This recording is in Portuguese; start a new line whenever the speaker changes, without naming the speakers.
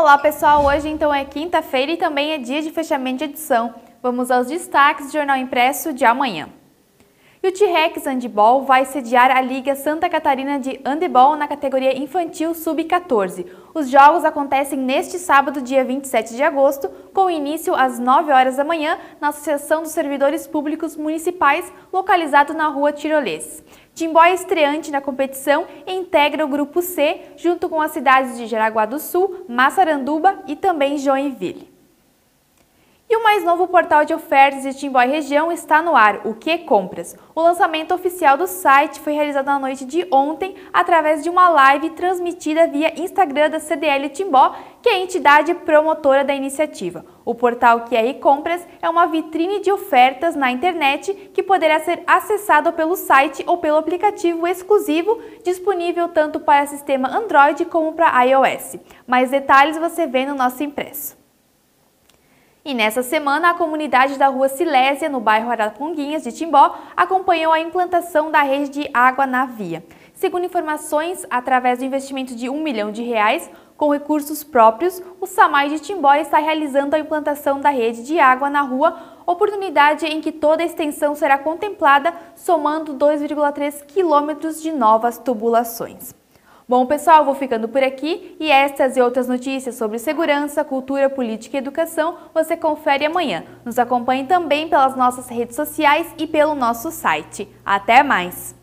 Olá pessoal, hoje então é quinta-feira e também é dia de fechamento de edição. Vamos aos destaques do Jornal Impresso de amanhã. E o T-Rex Handball vai sediar a Liga Santa Catarina de Handebol na categoria infantil sub-14. Os jogos acontecem neste sábado, dia 27 de agosto, com início às 9 horas da manhã na Associação dos Servidores Públicos Municipais, localizado na rua Tirolês. Timbó é estreante na competição e integra o Grupo C, junto com as cidades de Jaraguá do Sul, Massaranduba e também Joinville. E o mais novo portal de ofertas de Timbó e região está no ar, o Que Compras. O lançamento oficial do site foi realizado na noite de ontem através de uma live transmitida via Instagram da CDL Timbó, que é a entidade promotora da iniciativa. O portal QR Compras é uma vitrine de ofertas na internet que poderá ser acessado pelo site ou pelo aplicativo exclusivo disponível tanto para sistema Android como para iOS. Mais detalhes você vê no nosso impresso. E nessa semana, a comunidade da rua Silésia, no bairro Araponguinhas de Timbó, acompanhou a implantação da rede de água na via. Segundo informações, através do investimento de um milhão de reais, com recursos próprios, o SAMAI de Timbó está realizando a implantação da rede de água na rua, oportunidade em que toda a extensão será contemplada, somando 2,3 quilômetros de novas tubulações. Bom, pessoal, vou ficando por aqui e estas e outras notícias sobre segurança, cultura, política e educação você confere amanhã. Nos acompanhe também pelas nossas redes sociais e pelo nosso site. Até mais!